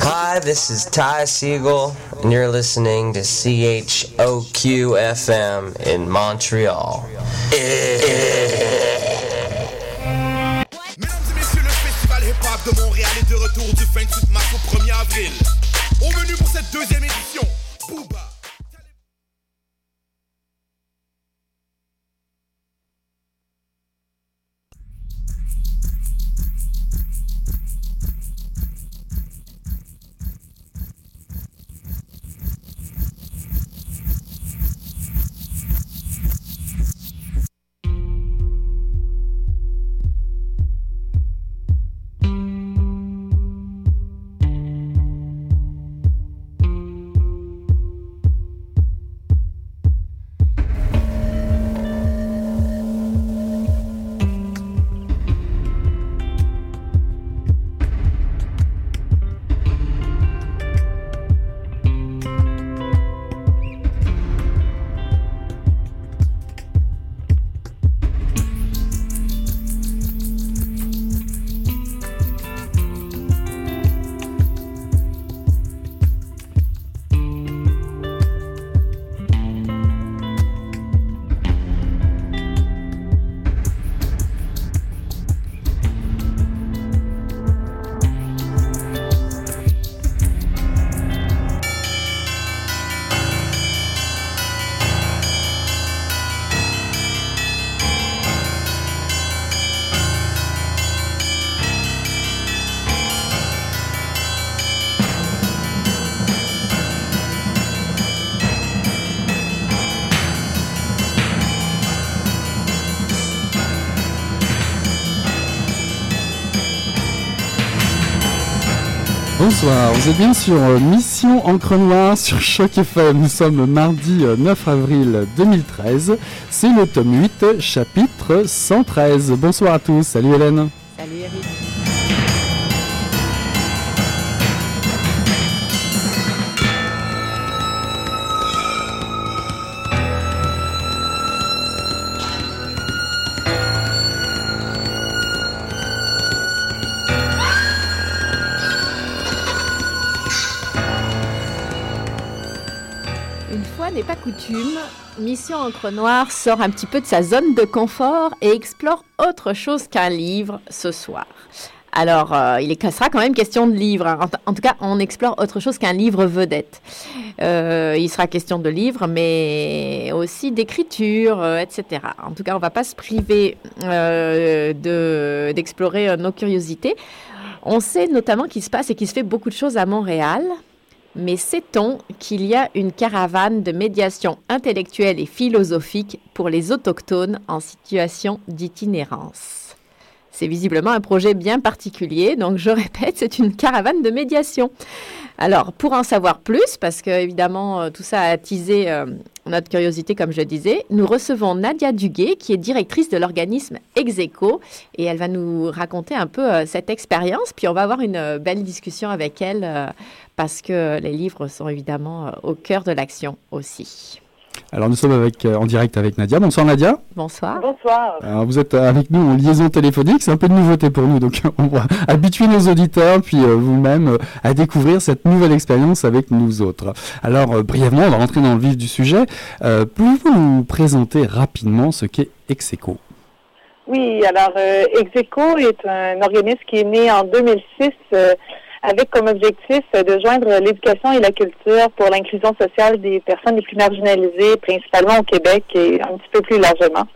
Hi, this is Ty Siegel, and you're listening to CHOQ FM in Montreal. Mesdames et messieurs, le festival hip-hop de Montréal est de retour du 28 mars au 1er avril. Au menu pour cette deuxième édition, Booba. Bonsoir, vous êtes bien sur euh, Mission Encre Noire sur Choc FM. Nous sommes mardi euh, 9 avril 2013. C'est le tome 8, chapitre 113. Bonsoir à tous. Salut Hélène. Salut Eric. Mission Encre Noire sort un petit peu de sa zone de confort et explore autre chose qu'un livre ce soir. Alors, euh, il sera quand même question de livres. hein. En, tout cas, on explore autre chose qu'un livre vedette. Euh, il sera question de livres, mais aussi d'écriture, euh, etc. En tout cas, on ne va pas se priver de- d'explorer nos curiosités. On sait notamment qu'il se passe et qu'il se fait beaucoup de choses à Montréal. Mais sait-on qu'il y a une caravane de médiation intellectuelle et philosophique pour les autochtones en situation d'itinérance? C'est visiblement un projet bien particulier, donc je répète, c'est une caravane de médiation. Alors, pour en savoir plus, parce que évidemment euh, tout ça a attisé euh, notre curiosité, comme je disais, nous recevons Nadia Duguay, qui est directrice de l'organisme Execo, et elle va nous raconter un peu euh, cette expérience, puis on va avoir une belle discussion avec elle, parce que les livres sont évidemment euh, au cœur de l'action aussi. Alors nous sommes avec, euh, en direct avec Nadia. Bonsoir Nadia. Bonsoir. Bonsoir. Alors, vous êtes euh, avec nous en liaison téléphonique. C'est un peu de nouveauté pour nous. Donc on va habituer nos auditeurs puis euh, vous-même euh, à découvrir cette nouvelle expérience avec nous autres. Alors euh, brièvement, on va rentrer dans le vif du sujet. Euh, Pouvez-vous nous présenter rapidement ce qu'est Execo? Oui, alors euh, Execo est un organisme qui est né en 2006 euh, avec comme objectif de joindre l'éducation et la culture pour l'inclusion sociale des personnes les plus marginalisées, principalement au Québec et un petit peu plus largement.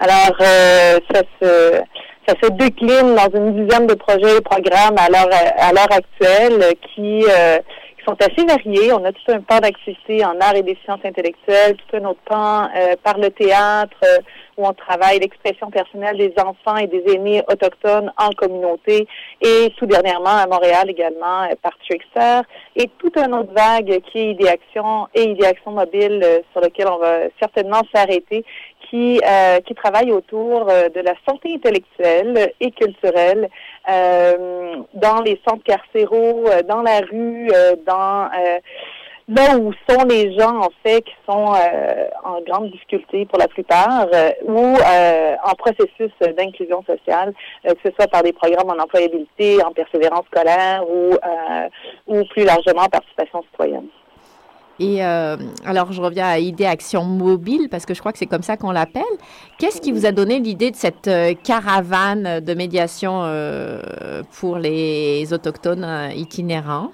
Alors, euh, ça se ça se décline dans une dizaine de projets et programmes à l'heure à l'heure actuelle qui euh, sont assez variés. On a tout un pan d'activités en arts et des sciences intellectuelles, tout un autre pan euh, par le théâtre, euh, où on travaille l'expression personnelle des enfants et des aînés autochtones en communauté, et tout dernièrement à Montréal également euh, par Trickster, et tout un autre vague qui est Idéaction et Idéaction mobile euh, sur lequel on va certainement s'arrêter, qui, qui travaille autour de la santé intellectuelle et culturelle dans les centres carcéraux, euh, dans la rue, euh, dans euh, là où sont les gens, en fait, qui sont euh, en grande difficulté pour la plupart, euh, ou euh, en processus d'inclusion sociale, que ce soit par des programmes en employabilité, en persévérance scolaire ou, ou plus largement en participation citoyenne. Et alors, je reviens à Idée Action Mobile, parce que je crois que c'est comme ça qu'on l'appelle. Qu'est-ce qui vous a donné l'idée de cette caravane de médiation pour les autochtones itinérants?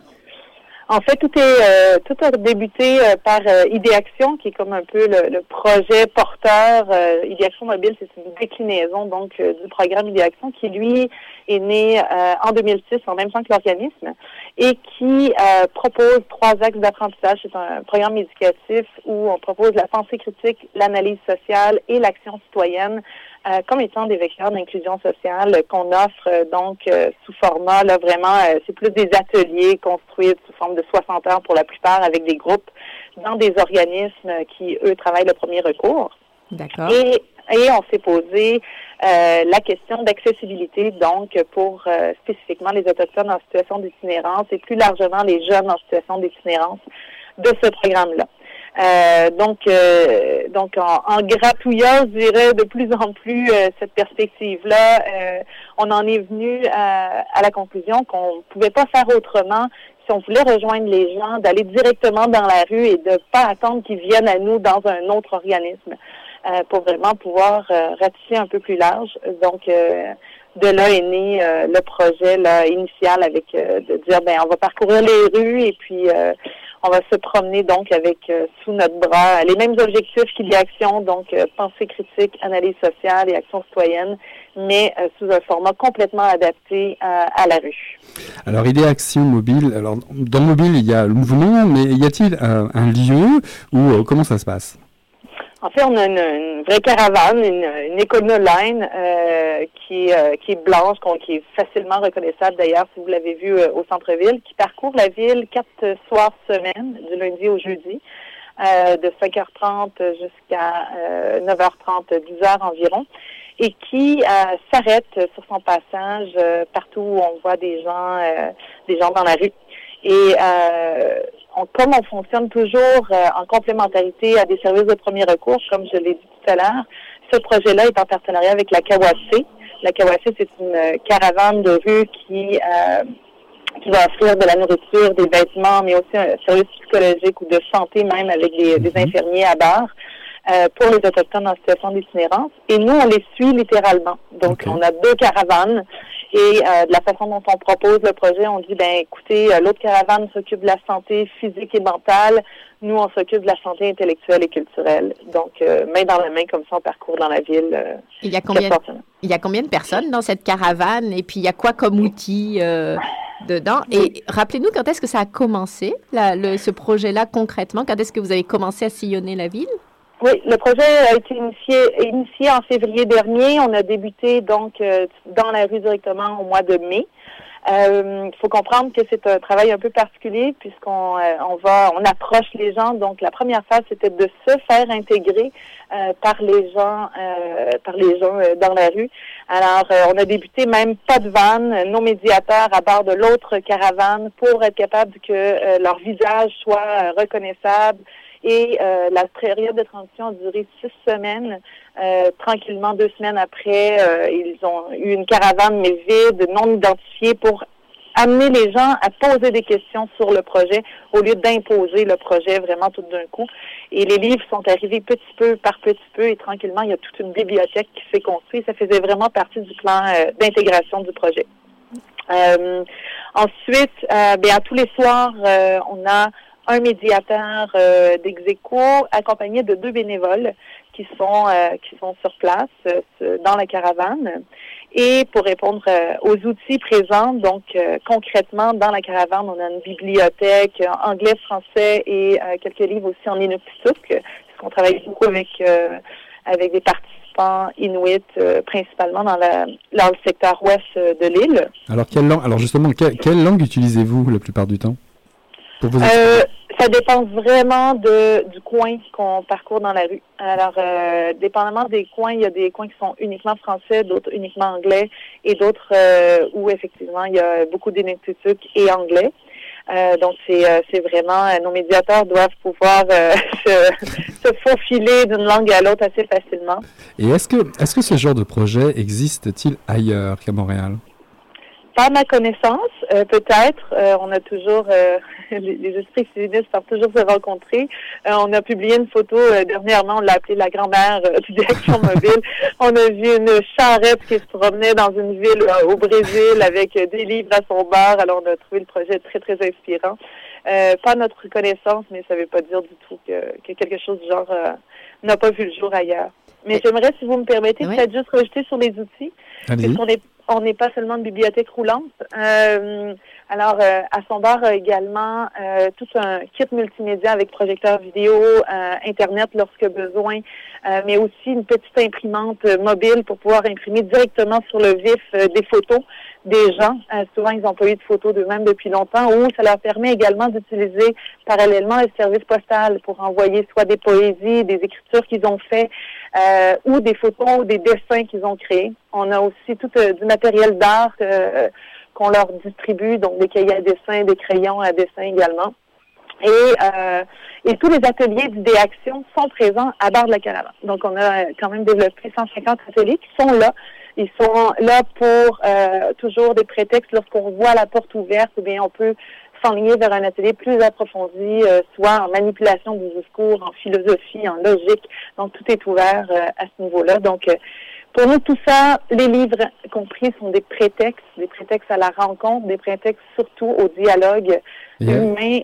En fait, tout est euh, tout a débuté euh, par euh, Idéaction, qui est comme un peu le, projet porteur. Euh, Idéaction mobile, c'est une déclinaison donc du programme Idéaction qui lui est né en 2006 en même temps que l'organisme et qui propose trois axes d'apprentissage. C'est un programme éducatif où on propose la pensée critique, l'analyse sociale et l'action citoyenne euh, comme étant des vecteurs d'inclusion sociale qu'on offre euh, donc euh, sous format là vraiment c'est plus des ateliers construits sous forme de 60 heures pour la plupart avec des groupes dans des organismes qui eux travaillent le premier recours. D'accord. Et, et on s'est posé la question d'accessibilité donc pour spécifiquement les autochtones en situation d'itinérance et plus largement les jeunes en situation d'itinérance de ce programme-là. Euh, donc, euh, donc en, en, gratouillant, je dirais, de plus en plus euh, cette perspective-là, on en est venu à, la conclusion qu'on pouvait pas faire autrement si on voulait rejoindre les gens, d'aller directement dans la rue et de pas attendre qu'ils viennent à nous dans un autre organisme pour vraiment pouvoir ratifier un peu plus large. Donc, de là est né le projet là, initial avec de dire ben on va parcourir les rues et puis on va se promener donc avec euh, sous notre bras les mêmes objectifs qu'Idéaction, donc euh, pensée critique, analyse sociale et action citoyenne, mais euh, sous un format complètement adapté à la rue. Alors Idéaction mobile, alors dans mobile il y a le mouvement, mais y a-t-il un lieu ou comment ça se passe? En fait, on a une, vraie caravane, une, une euh, qui, euh, qui est blanche, qui est facilement reconnaissable d'ailleurs si vous l'avez vu euh, au centre-ville, qui parcourt la ville quatre soirs semaine, du lundi au jeudi, euh, de 5h30 jusqu'à 9h30, 10h environ, et qui s'arrête sur son passage partout où on voit des gens, des gens dans la rue. Et comme on fonctionne toujours euh, en complémentarité à des services de premier recours, comme je l'ai dit tout à l'heure, ce projet-là est en partenariat avec la Kawasé. La Kawasé, c'est une euh, caravane de rue qui, euh, qui va offrir de la nourriture, des vêtements, mais aussi un service psychologique ou de santé même avec des, des mhm. infirmiers à bord. pour les Autochtones en situation d'itinérance. Et nous, on les suit littéralement. Donc, on a deux caravanes et euh, de la façon dont on propose le projet, on dit, ben écoutez, euh, l'autre caravane s'occupe de la santé physique et mentale. Nous, on s'occupe de la santé intellectuelle et culturelle. Donc, euh, main dans la main, comme ça, on parcourt dans la ville. il, y a combien, il y a combien de personnes dans cette caravane? Et puis, il y a quoi comme outils dedans? Et rappelez-nous, quand est-ce que ça a commencé, le, ce projet-là, concrètement? Quand est-ce que vous avez commencé à sillonner la ville? Oui, le projet a été initié, initié en février dernier. On a débuté donc euh, dans la rue directement au mois de mai. Il euh, faut comprendre que c'est un travail un peu particulier puisqu'on euh, on va on approche les gens. Donc la première phase c'était de se faire intégrer par les gens par les gens dans la rue. Alors on a débuté même pas de vanne, nos médiateurs à bord de l'autre caravane pour être capable que leur visage soit reconnaissable et euh, la période de transition a duré six semaines. Euh, tranquillement, deux semaines après, euh, ils ont eu une caravane mais vide, non identifiée, pour amener les gens à poser des questions sur le projet au lieu d'imposer le projet vraiment tout d'un coup. Et les livres sont arrivés petit peu par petit peu et tranquillement, il y a toute une bibliothèque qui s'est construite. Ça faisait vraiment partie du plan d'intégration du projet. ensuite, bien, tous les soirs, on a un médiateur euh, accompagné de deux bénévoles qui sont euh, qui sont sur place euh, dans la caravane. Et pour répondre euh, aux outils présents, donc concrètement dans la caravane, on a une bibliothèque anglais, français et quelques livres aussi en inuksuk, parce qu'on travaille beaucoup avec avec des participants inuits, principalement dans, la, dans le secteur ouest de l'île. Alors quelle langue Alors justement, quelle langue utilisez-vous la plupart du temps? Euh, ça dépend vraiment de, du coin qu'on parcourt dans la rue. Alors, euh, dépendamment des coins, il y a des coins qui sont uniquement français, d'autres uniquement anglais, et d'autres euh, où effectivement il y a beaucoup d'ineptitudes et anglais. donc c'est c'est vraiment nos médiateurs doivent pouvoir se, se faufiler d'une langue à l'autre assez facilement. Et est-ce que est-ce que ce genre de projet existe-t-il ailleurs qu'à Montréal? Par ma connaissance, euh, peut-être. Euh, on a toujours euh, les, esprits civilistes peuvent toujours se rencontrer. on a publié une photo dernièrement, on l'a appelée la grand-mère du direction mobile. On a vu une charrette qui se promenait dans une ville au Brésil avec des livres à son bar. Alors on a trouvé le projet très très inspirant. pas notre connaissance, mais ça ne veut pas dire du tout que, que quelque chose du genre n'a pas vu le jour ailleurs. Mais j'aimerais, si vous me permettez, peut-être juste rejeter sur les outils. Parce est on n'est pas seulement une bibliothèque roulante. Euh, alors, euh, à son bar également euh, tout un kit multimédia avec projecteur vidéo, Internet lorsque besoin, mais aussi une petite imprimante mobile pour pouvoir imprimer directement sur le vif des photos des gens. souvent, ils n'ont pas eu de photos d'eux-mêmes depuis longtemps, ou ça leur permet également d'utiliser parallèlement le service postal pour envoyer soit des poésies, des écritures qu'ils ont fait, euh, ou des photos ou des dessins qu'ils ont créés. On a aussi tout euh, du matériel d'art euh, qu'on leur distribue, donc des cahiers à dessin, des crayons à dessin également. Et, et tous les ateliers d'idéaction sont présents à bord de la caravane. Donc, on a quand même développé 150 ateliers qui sont là. Ils sont là pour toujours des prétextes lorsqu'on voit la porte ouverte, ou bien on peut s'enligner vers un atelier plus approfondi, euh, soit en manipulation du discours, en philosophie, en logique. Donc, tout est ouvert euh, à ce niveau-là. Donc, euh, pour nous, tout ça, les livres compris, sont des prétextes, des prétextes à la rencontre, des prétextes surtout au dialogue humain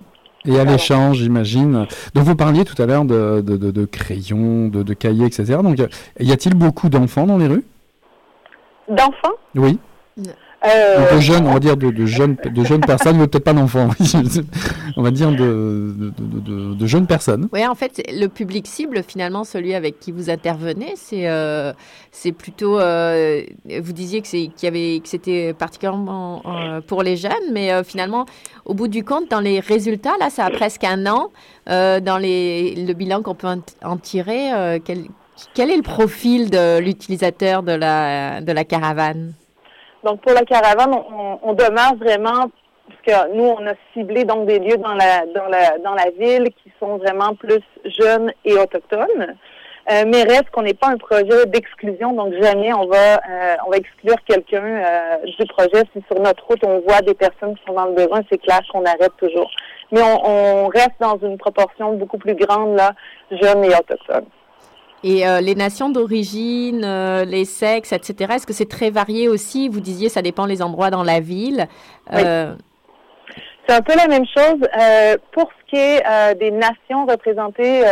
et à l'échange, j'imagine. Donc vous parliez tout à l'heure de, de, de, crayons, de, de, cahiers, etc. Donc y a-t-il beaucoup d'enfants dans les rues? D'enfants? Oui. Euh, de jeunes, on va dire de, jeunes, de jeunes personnes, mais peut-être pas d'enfants. on va dire de, de, jeunes personnes. Oui, en fait, le public cible, finalement, celui avec qui vous intervenez, c'est euh, c'est plutôt. Euh, vous disiez que c'est qu'il y avait que c'était particulièrement pour les jeunes, mais finalement, au bout du compte, dans les résultats, là, ça a presque un an. dans les, le bilan qu'on peut en tirer, quel, quel est le profil de l'utilisateur de la, de la caravane? Donc pour la caravane, on, demeure vraiment parce que nous, on a ciblé donc des lieux dans la dans la dans la ville qui sont vraiment plus jeunes et autochtones. Euh, mais reste qu'on n'est pas un projet d'exclusion, donc jamais on va euh, on va exclure quelqu'un euh, du projet. Si sur notre route on voit des personnes qui sont dans le besoin, c'est clair qu'on arrête toujours. Mais on, on, reste dans une proportion beaucoup plus grande là, jeunes et autochtones. Et euh, les nations d'origine, euh, les sexes, etc., est-ce que c'est très varié aussi? Vous disiez ça dépend les endroits dans la ville. Euh, c'est un peu la même chose. pour ce qui est des nations représentées,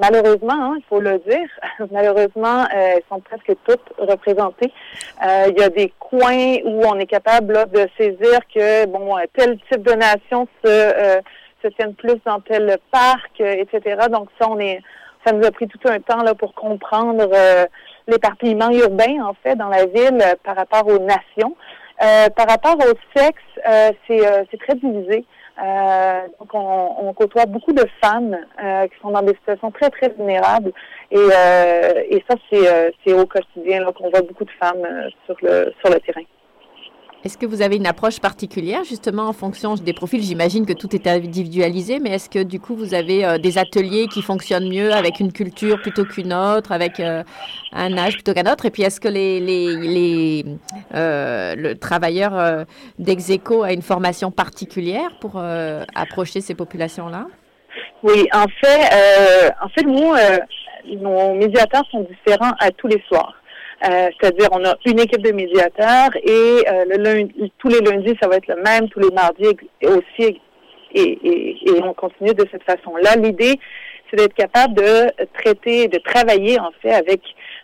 malheureusement, hein, il faut le dire, malheureusement, elles sont presque toutes représentées. Il y a des coins où on est capable de saisir que bon tel type de nation se, se tienne plus dans tel parc, etc. Donc ça, on est ça nous a pris tout un temps là, pour comprendre euh, l'éparpillement urbain, en fait, dans la ville euh, par rapport aux nations. Euh, par rapport au sexe, c'est très divisé. donc, on, côtoie beaucoup de femmes qui sont dans des situations très, très vulnérables. Et, et ça, c'est au quotidien qu'on voit beaucoup de femmes sur, le, sur le terrain. Est-ce que vous avez une approche particulière justement en fonction des profils? J'imagine que tout est individualisé, mais est-ce que du coup vous avez euh, des ateliers qui fonctionnent mieux avec une culture plutôt qu'une autre, avec euh, un âge plutôt qu'un autre? Et puis est-ce que les, les, les euh, le travailleur d'Execo a une formation particulière pour approcher ces populations-là? Oui, en fait, en fait, nous, nos médiateurs sont différents à tous les soirs. Euh, c'est-à-dire, on a une équipe de médiateurs et euh, le lundi, tous les lundis, ça va être le même, tous les mardis aussi, et, on continue de cette façon-là. L'idée, c'est d'être capable de traiter, de travailler en fait avec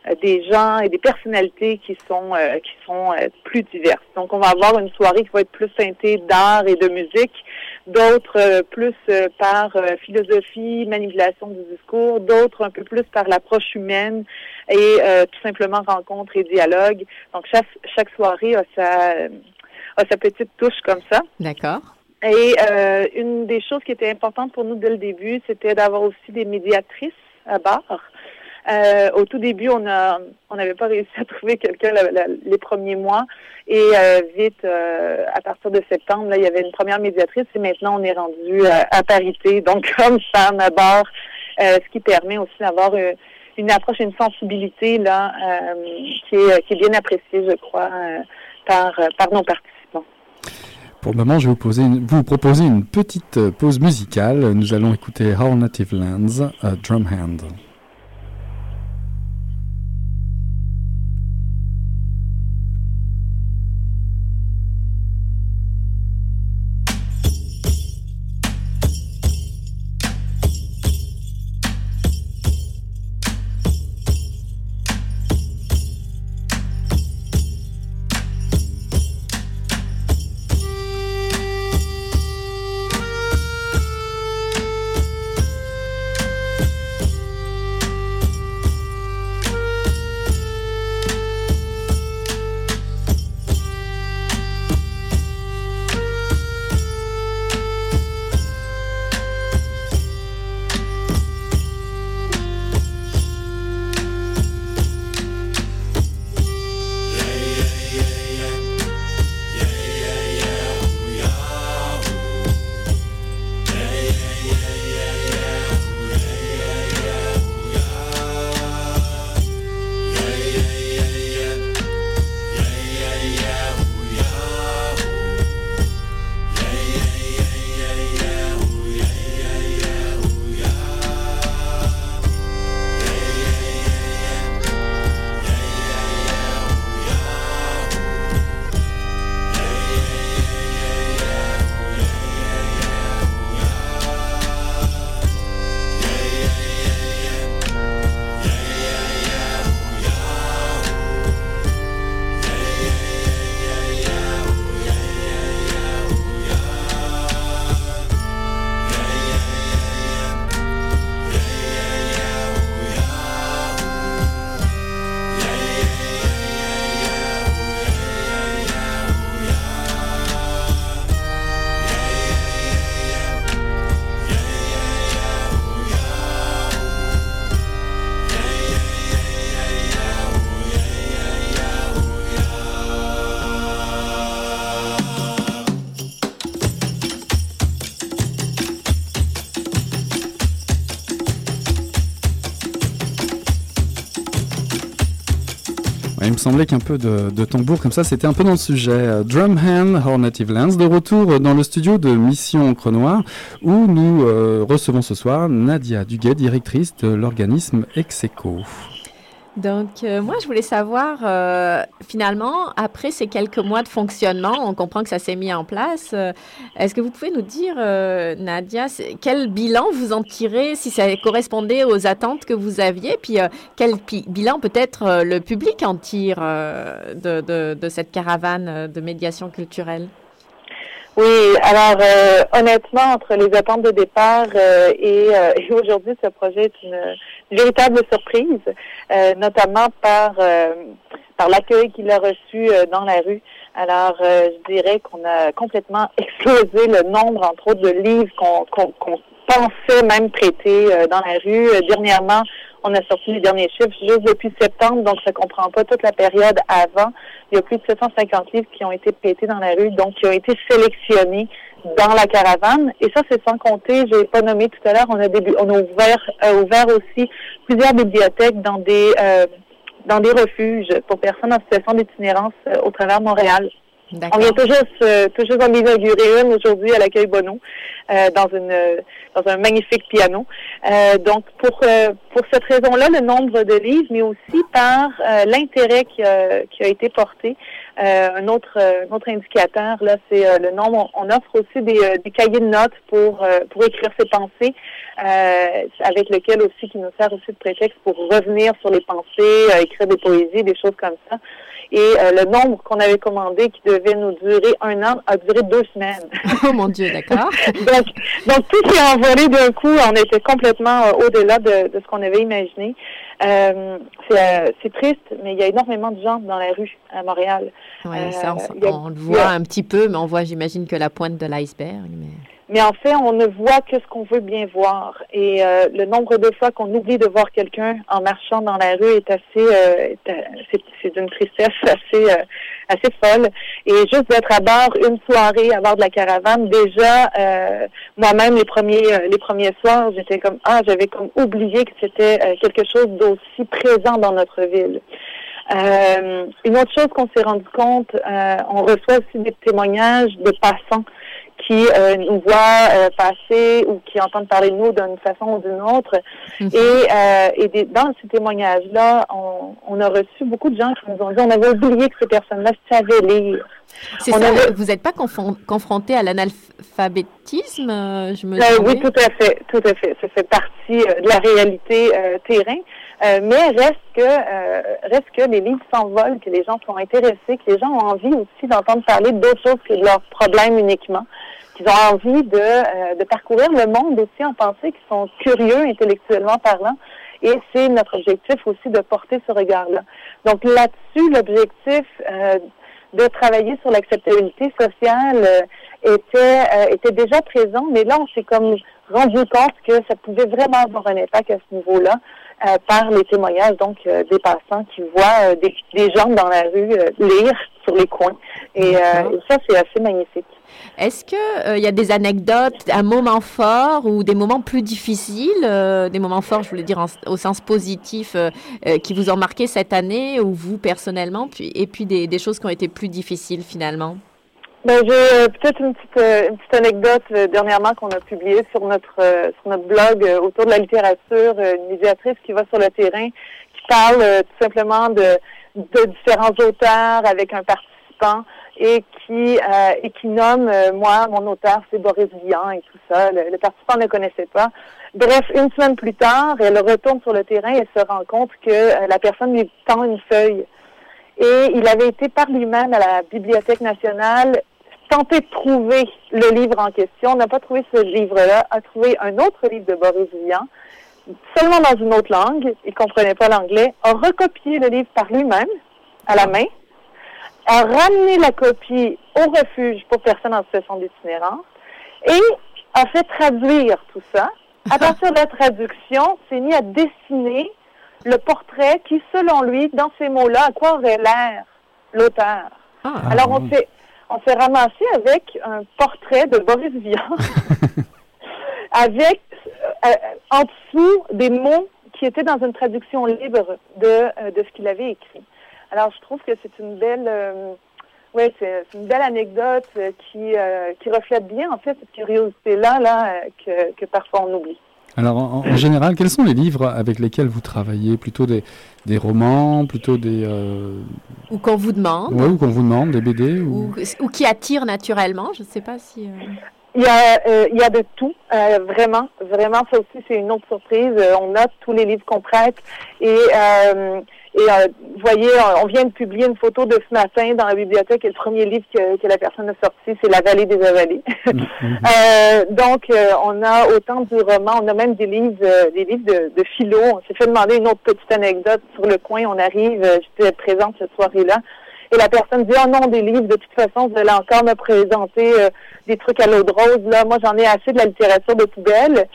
euh, des gens et des personnalités qui sont qui sont plus diverses. Donc, on va avoir une soirée qui va être plus teintée d'art et de musique, d'autres plus par philosophie, manipulation du discours, d'autres un peu plus par l'approche humaine et euh, tout simplement rencontre et dialogue. Donc chaque, chaque soirée a sa, a sa petite touche comme ça. D'accord. Et euh, une des choses qui était importante pour nous dès le début, c'était d'avoir aussi des médiatrices à bord. Euh, au tout début, on a, on n'avait pas réussi à trouver quelqu'un les premiers mois. Et euh, vite, euh, à partir de septembre, là, il y avait une première médiatrice et maintenant on est rendu à parité. Donc, comme ça, à ce qui permet aussi d'avoir une approche, une sensibilité là qui est, bien appréciée, je crois, par, nos participants. Pour le moment, je vais vous, poser vous proposer une petite pause musicale. Nous allons écouter How Native Lands, Drum Hand. Semblait qu'un peu de, tambour comme ça, c'était un peu dans le sujet. Euh, Drumhand, Our Native Lands, de retour dans le studio de Mission Encre Noire, où nous euh, recevons ce soir Nadia Duguet, directrice de l'organisme Execo. Donc, euh, moi, je voulais savoir, euh, finalement, après ces quelques mois de fonctionnement, on comprend que ça s'est mis en place. Euh, est-ce que vous pouvez nous dire, Nadia, quel bilan vous en tirez, si ça correspondait aux attentes que vous aviez, puis quel bilan peut-être le public en tire de, de, cette caravane de médiation culturelle? Oui, alors honnêtement, entre les attentes de départ et, et aujourd'hui, ce projet est une véritable surprise, euh, notamment par euh, par l'accueil qu'il a reçu euh, dans la rue. Alors, je dirais qu'on a complètement explosé le nombre, entre autres, de livres qu'on pensait même prêter dans la rue. dernièrement, on a sorti les derniers chiffres juste depuis septembre, donc ça comprend pas toute la période avant. Il y a plus de 750 livres qui ont été prêtés dans la rue, donc qui ont été sélectionnés dans la caravane. Et ça, c'est sans compter, je n'ai pas nommé tout à l'heure, on a début, on a ouvert, euh, ouvert aussi plusieurs bibliothèques dans des euh, dans des refuges pour personnes en situation d'itinérance euh, au travers de Montréal. On vient tout juste, euh, tout juste en inaugurer une aujourd'hui à l'accueil Bono euh, dans une dans un magnifique piano. Euh, donc pour pour cette raison-là, le nombre de livres, mais aussi par l'intérêt qui a, qui a été porté. un autre un autre indicateur là, c'est le nombre. On, offre aussi des, des cahiers de notes pour pour écrire ses pensées, avec lequel aussi qui nous sert aussi de prétexte pour revenir sur les pensées, écrire des poésies, des choses comme ça. Et euh, le nombre qu'on avait commandé qui devait nous durer un an a duré deux semaines. Oh mon Dieu, d'accord. donc, donc tout s'est envolé d'un coup. On était complètement euh, au-delà de, de, ce qu'on avait imaginé. Euh, c'est triste, mais il y a énormément de gens dans la rue à Montréal. Oui, ça, on, le voit un petit peu, mais on voit, j'imagine, que la pointe de l'iceberg. Mais... Mais en fait, on ne voit que ce qu'on veut bien voir. Et euh, le nombre de fois qu'on oublie de voir quelqu'un en marchant dans la rue est assez, euh, c'est d'une tristesse assez, euh, assez folle. Et juste d'être à bord une soirée à bord de la caravane, déjà, moi-même les premiers, les premiers soirs, j'étais comme ah, j'avais comme oublié que c'était quelque chose d'aussi présent dans notre ville. une autre chose qu'on s'est rendu compte, on reçoit aussi des témoignages de passants qui euh, nous voient euh, passer ou qui entendent parler de nous d'une façon ou d'une autre. Mhm. Et, euh, et des, dans ces témoignages-là, on, on, a reçu beaucoup de gens qui nous ont dit on avait oublié que ces personnes-là savaient lire. C'est ça, vous n'êtes pas confronté à l'analphabétisme, je me Oui, tout à fait, tout à fait. Ça fait partie de la réalité terrain. mais reste que reste que les livres s'envolent, que les gens sont intéressés, que les gens ont envie aussi d'entendre parler d'autres choses que de leurs problèmes uniquement. Ils ont envie de, euh, de parcourir le monde aussi en pensée, qui sont curieux intellectuellement parlant. Et c'est notre objectif aussi de porter ce regard-là. Donc là-dessus, l'objectif euh, de travailler sur l'acceptabilité sociale euh, était, était déjà présent, mais là, on s'est comme rendu compte que ça pouvait vraiment avoir un impact à ce niveau-là par les témoignages donc des passants qui voient des, des, gens dans la rue lire sur les coins. et ça, c'est assez magnifique. Est-ce qu'il il euh, y a des anecdotes, un moment fort ou des moments plus difficiles, euh, des moments forts, je voulais dire au sens positif, euh, qui vous ont marqué cette année ou vous personnellement, et puis des, choses qui ont été plus difficiles finalement? Ben, j'ai peut-être une petite, anecdote dernièrement qu'on a publiée sur notre sur notre blog autour de la littérature, une médiatrice qui va sur le terrain, qui parle tout simplement de différents auteurs avec un participant et qui euh, et qui nomme euh, moi mon auteur c'est Boris Vian et tout ça. Le, participant ne connaissait pas. Bref, une semaine plus tard, elle retourne sur le terrain et se rend compte que euh, la personne lui tend une feuille. Et il avait été par lui-même à la Bibliothèque nationale tenter de trouver le livre en question, n'a pas trouvé ce livre-là, a trouvé un autre livre de Boris Vian, seulement dans une autre langue, il comprenait pas l'anglais, a recopié le livre par lui-même, à la main, a ramené la copie au refuge pour personnes en situation d'itinérance et a fait traduire tout ça. À partir de la traduction, s'est mis à dessiner le portrait qui, selon lui, dans ces mots-là, à quoi aurait l'air l'auteur. Ah. Alors, on s'est, on s'est ramassé avec un portrait de Boris Vian, avec euh, en dessous des mots qui étaient dans une traduction libre de, euh, de ce qu'il avait écrit. Alors, je trouve que c'est une belle, euh, ouais, c'est une belle anecdote euh, qui, euh, qui reflète bien, en fait, cette curiosité-là là, que, que parfois on oublie. Alors, en, général, quels sont les livres avec lesquels vous travaillez? Plutôt des, des romans, plutôt des... Ou qu'on vous demande. Oui, ou qu'on vous demande, des BD Ou, ou qui attirent naturellement, je ne sais pas si... Il y, a, il y a de tout, vraiment, vraiment. Ça aussi, c'est une autre surprise. on note tous les livres qu'on prête et et euh, vous voyez, on vient de publier une photo de ce matin dans la bibliothèque et le premier livre que, que la personne a sorti, c'est La vallée des avalées. Mm, mm, mm. euh, donc, euh, on a autant du roman, on a même des livres, euh, des livres de, de philo. On s'est fait demander une autre petite anecdote sur le coin. On arrive, j'étais présente cette soirée-là. Et la personne dit, oh non, des livres, de toute façon, vous allez encore me présenter des trucs à l'eau de rose. Là, moi, j'en ai assez de la littérature de poubelle.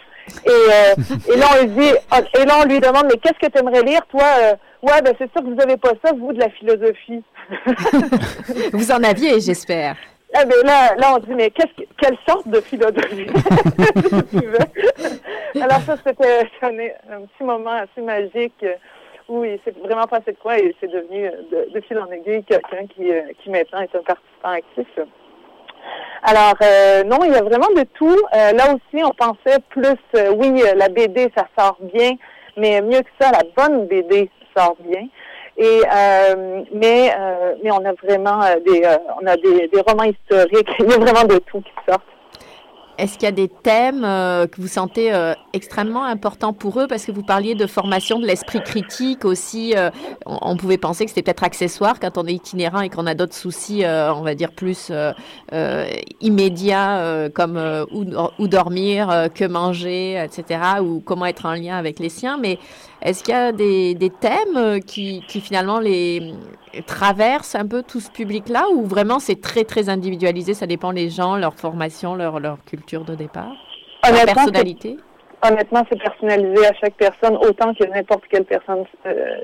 Et, et là, on lui dit, et là, on lui demande, mais qu'est-ce que tu aimerais lire, toi Ouais, ben c'est sûr que vous n'avez pas ça, vous, de la philosophie. vous en aviez, j'espère. Ah ben là, là, on dit, mais qu'est-ce quelle sorte de philosophie? Alors ça, c'était un, un, petit moment assez magique euh, où il s'est vraiment passé de quoi et c'est devenu euh, de, fil en aiguille quelqu'un qui, euh, qui maintenant est un participant actif. Alors, non, il y a vraiment de tout. là aussi, on pensait plus, oui, la BD, ça sort bien, mais mieux que ça, la bonne BD, sort bien. Et euh, mais euh, mais on a vraiment euh, des on a des, des, romans historiques. Il y a vraiment de tout qui sortent. Est-ce qu'il y a des thèmes que vous sentez extrêmement importants pour eux? Parce que vous parliez de formation de l'esprit critique aussi. On, pouvait penser que c'était peut-être accessoire quand on est itinérant et qu'on a d'autres soucis, on va dire, plus immédiats, comme où, où, dormir, que manger, etc., ou comment être en lien avec les siens. Mais Est-ce qu'il y a des, des thèmes qui, qui, finalement les traversent un peu tout ce public-là ou vraiment c'est très très individualisé, ça dépend des gens, leur formation, leur, leur culture de départ, leur personnalité? honnêtement, c'est personnalisé à chaque personne autant que n'importe quelle personne, euh,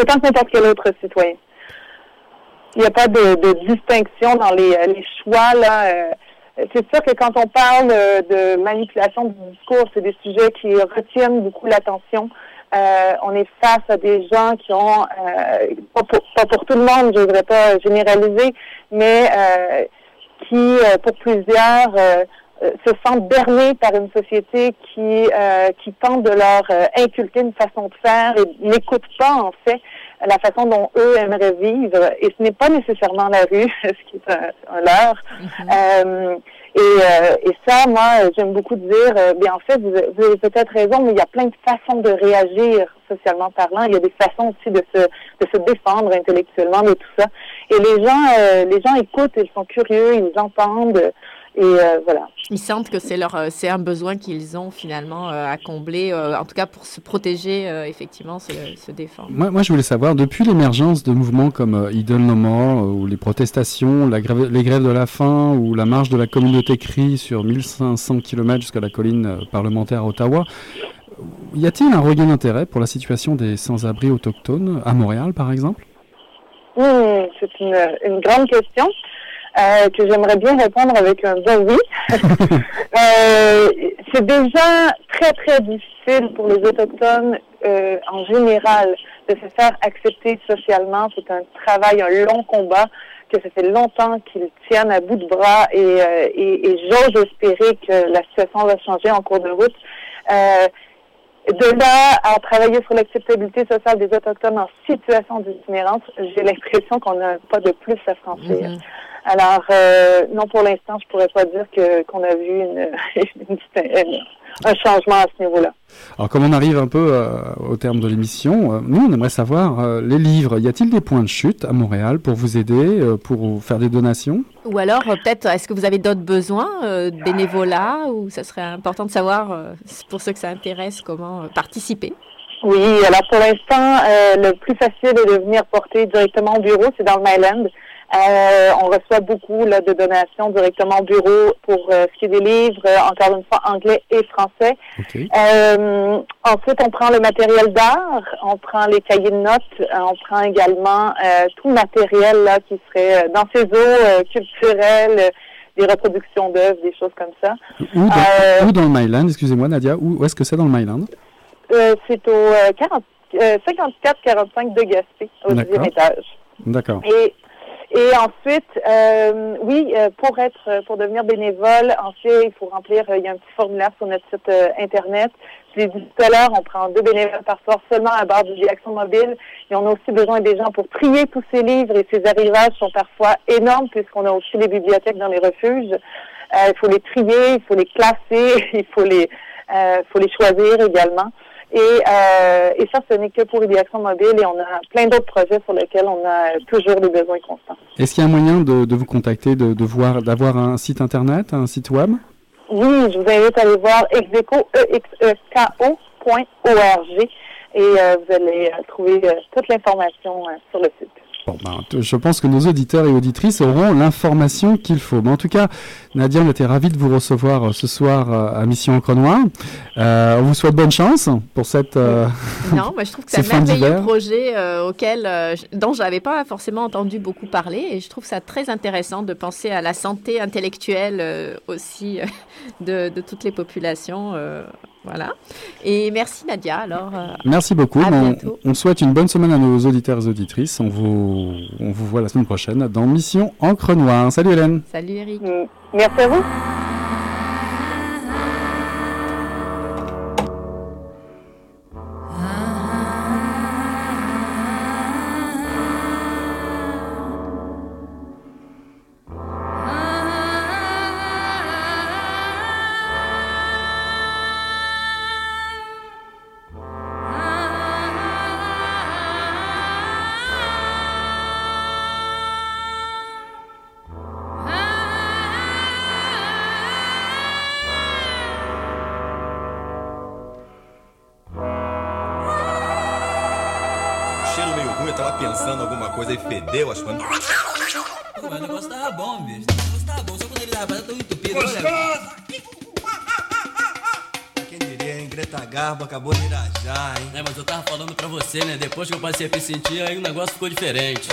autant que n'importe quel autre citoyen. Il n'y a pas de, de, distinction dans les, les choix là. Euh, c'est sûr que quand on parle de manipulation du discours, c'est des sujets qui retiennent beaucoup l'attention. Euh, on est face à des gens qui ont, euh, pas, pour, pas, pour, tout le monde, je ne voudrais pas généraliser, mais euh, qui, euh, pour plusieurs, euh, se sentent bernés par une société qui euh, qui tente de leur inculquer une façon de faire et n'écoute pas en fait la façon dont eux aimeraient vivre et ce n'est pas nécessairement la rue ce qui est un, un leurre mm-hmm. Et, et ça moi j'aime beaucoup dire bien en fait vous, avez peut-être raison mais il y a plein de façons de réagir socialement parlant. Il y a des façons aussi de se de se défendre intellectuellement de tout ça. Et les gens les gens écoutent ils sont curieux ils entendent et euh, voilà. Ils sentent que c'est leur, euh, c'est un besoin qu'ils ont finalement euh, à combler, en tout cas pour se protéger, effectivement, se, se défendre. Moi, moi, je voulais savoir, depuis l'émergence de mouvements comme Idle No More, ou les protestations, la grève, les grèves de la faim, ou la marche de la communauté CRI sur 1500 km jusqu'à la colline parlementaire à Ottawa, y a-t-il un regain d'intérêt pour la situation des sans-abri autochtones, à Montréal par exemple? Mmh, C'est une, une grande question. Euh, que j'aimerais bien répondre avec un bon oui. euh, c'est déjà très, très difficile pour les Autochtones euh, en général de se faire accepter socialement. C'est un travail, un long combat que ça fait longtemps qu'ils tiennent à bout de bras et, euh, et, et j'ose espérer que la situation va changer en cours de route. Euh, de là à travailler sur l'acceptabilité sociale des Autochtones en situation d'itinérance, j'ai l'impression qu'on n'a pas de plus à franchir. Mm-hmm. Alors, euh, non, pour l'instant, je pourrais pas dire que qu'on a vu une, une, un changement à ce niveau-là. Alors, comme on arrive un peu euh, au terme de l'émission, euh, nous, on aimerait savoir euh, les livres. Y a-t-il des points de chute à Montréal pour vous aider, euh, pour faire des donations? Ou alors, euh, peut-être, est-ce que vous avez d'autres besoins, bénévolat, ou ça serait important de savoir, pour ceux que ça intéresse, comment participer? Oui, alors pour l'instant, le plus facile est de venir porter directement au bureau, c'est dans le Myland. Euh, on reçoit beaucoup là, de donations directement au bureau pour euh, ce qui est des livres, euh, encore une fois anglais et français. Okay. Ensuite, on prend le matériel d'art, on prend les cahiers de notes, on prend également tout matériel là qui serait dans ces eaux culturelles des reproductions d'œuvres, des choses comme ça. Où dans, où dans le Myland, excusez-moi Nadia, où, où est-ce que c'est dans le Myland? Euh, c'est au 54-45 de Gaspé, au deuxième étage. D'accord. Et et ensuite, euh, oui, euh, pour être, pour devenir bénévole, ensuite, il faut remplir, euh, il y a un petit formulaire sur notre site euh, Internet. Je l'ai dit tout à l'heure, on prend deux bénévoles par soir seulement à bord du Action Mobile. Et on a aussi besoin des gens pour trier tous ces livres et ces arrivages sont parfois énormes puisqu'on a aussi les bibliothèques dans les refuges. Euh, il faut les trier, il faut les classer, il faut les, faut les choisir également. Et, euh, et ça, ce n'est que pour Idéaction Mobile et on a plein d'autres projets sur lesquels on a toujours des besoins constants. Est-ce qu'il y a un moyen de, de vous contacter, de, de voir, d'avoir un site internet, un site web? Oui, je vous invite à aller voir execo, e e et euh, vous allez euh, trouver toute l'information sur le site. Bon, ben, je pense que nos auditeurs et auditrices auront l'information qu'il faut. Mais en tout cas, Nadia, on était ravis de vous recevoir euh, ce soir euh, à Mission Encre Noire. Euh, on vous souhaite bonne chance pour cette. Euh, non, moi je trouve que c'est un merveilleux projet euh, auquel, euh, dont je n'avais pas forcément entendu beaucoup parler. Et je trouve ça très intéressant de penser à la santé intellectuelle aussi de, de, toutes les populations. Voilà. Et merci Nadia. Alors, euh, merci beaucoup. On, on, souhaite une bonne semaine à nos auditeurs et auditrices. On vous, on vous voit la semaine prochaine dans Mission Encre Noire. Salut Hélène. Salut Eric. Merci à vous. Coisa e fedeu as coisas. Pô, mas o negócio tava bom, bicho. O negócio tava bom, só quando ele tava tão entupido. Gostoso! Quem diria, hein? Greta Garbo acabou de irajar, hein? É, mas eu tava falando pra você, né? Depois que eu passei a me sentir, aí o negócio ficou diferente.